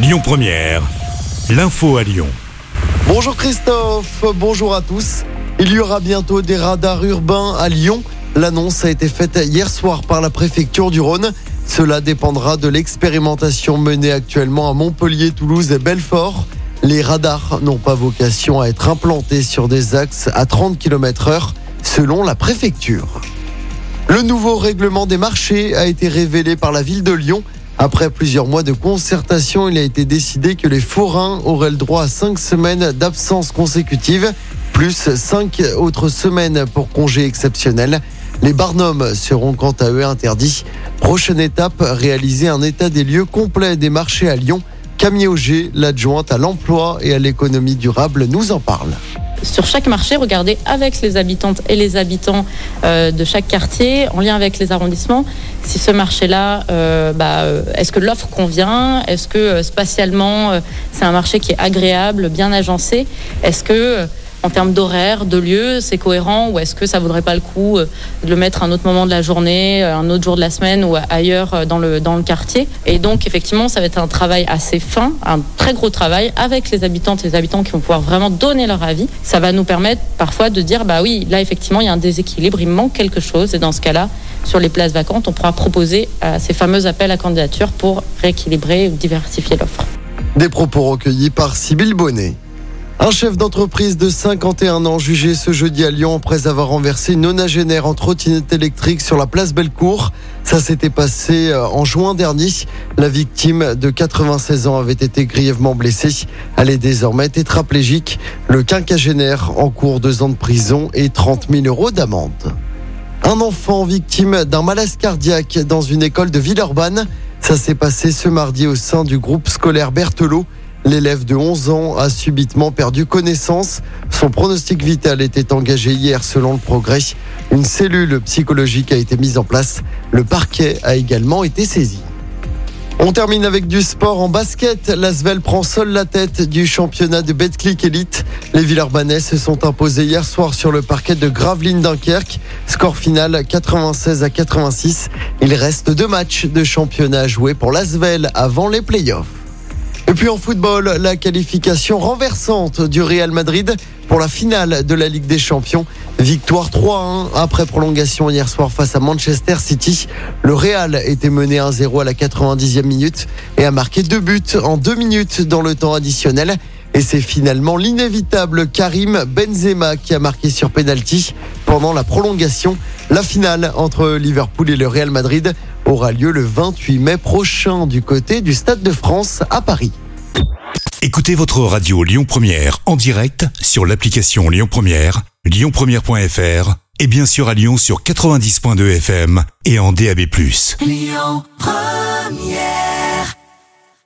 Lyon Première, l'info à Lyon. Bonjour Christophe, bonjour à tous. Il y aura bientôt des radars urbains à Lyon. L'annonce a été faite hier soir par la préfecture du Rhône. Cela dépendra de l'expérimentation menée actuellement à Montpellier, Toulouse et Belfort. Les radars n'ont pas vocation à être implantés sur des axes à 30 km heure, selon la préfecture. Le nouveau règlement des marchés a été révélé par la ville de Lyon. Après plusieurs mois de concertation, il a été décidé que les forains auraient le droit à cinq semaines d'absence consécutive, plus cinq autres semaines pour congés exceptionnels. Les barnums seront quant à eux interdits. Prochaine étape, réaliser un état des lieux complet des marchés à Lyon. Camille Auger, l'adjointe à l'emploi et à l'économie durable, nous en parle sur chaque marché, regarder avec les habitantes et les habitants euh, de chaque quartier, en lien avec les arrondissements, si ce marché-là, euh, bah, euh, est-ce que l'offre convient? Est-ce que spatialement, c'est un marché qui est agréable, bien agencé? Est-ce que en termes d'horaire, de lieu, c'est cohérent ou est-ce que ça vaudrait pas le coup euh, de le mettre à un autre moment de la journée, euh, un autre jour de la semaine ou ailleurs euh, dans le, dans le quartier? Et donc, effectivement, ça va être un travail assez fin, un très gros travail avec les habitantes et les habitants qui vont pouvoir vraiment donner leur avis. Ça va nous permettre parfois de dire, bah oui, là, effectivement, il y a un déséquilibre, il manque quelque chose. Et dans ce cas-là, sur les places vacantes, on pourra proposer ces fameux appels à candidature pour rééquilibrer ou diversifier l'offre. Des propos recueillis par Sybille Bonnet. Un chef d'entreprise de 51 ans jugé ce jeudi à Lyon après avoir renversé une nonagénaire en trottinette électrique sur la place Bellecour. Ça s'était passé euh, en juin dernier. La victime de 96 ans avait été grièvement blessée. Elle est désormais tétraplégique. Le quinquagénaire en cours deux ans de prison et 30 000 euros d'amende. Un enfant victime d'un malaise cardiaque dans une école de Villeurbanne. Ça s'est passé ce mardi au sein du groupe scolaire Berthelot. L'élève de 11 ans a subitement perdu connaissance. Son pronostic vital était engagé hier selon le progrès. Une cellule psychologique a été mise en place. Le parquet a également été saisi. On termine avec du sport en basket. L'Asvel prend seul la tête du championnat de Betclic Elite. Les Villeurbanais se sont imposés hier soir sur le parquet de Gravelines Dunkerque. Score final 96 à 86. Il reste deux matchs de championnat à jouer pour l'Asvel avant les playoffs. Et puis en football, la qualification renversante du Real Madrid pour la finale de la Ligue des Champions. Victoire 3-1 après prolongation hier soir face à Manchester City. Le Real était mené 1-0 à la 90e minute et a marqué deux buts en deux minutes dans le temps additionnel. Et c'est finalement l'inévitable Karim Benzema qui a marqué sur penalty pendant la prolongation. La finale entre Liverpool et le Real Madrid aura lieu le 28 mai prochain du côté du Stade de France à Paris. Écoutez votre radio Lyon Première en direct sur l'application Lyon Première, lyonpremiere.fr et bien sûr à Lyon sur 90.2 FM et en DAB+. Lyon Première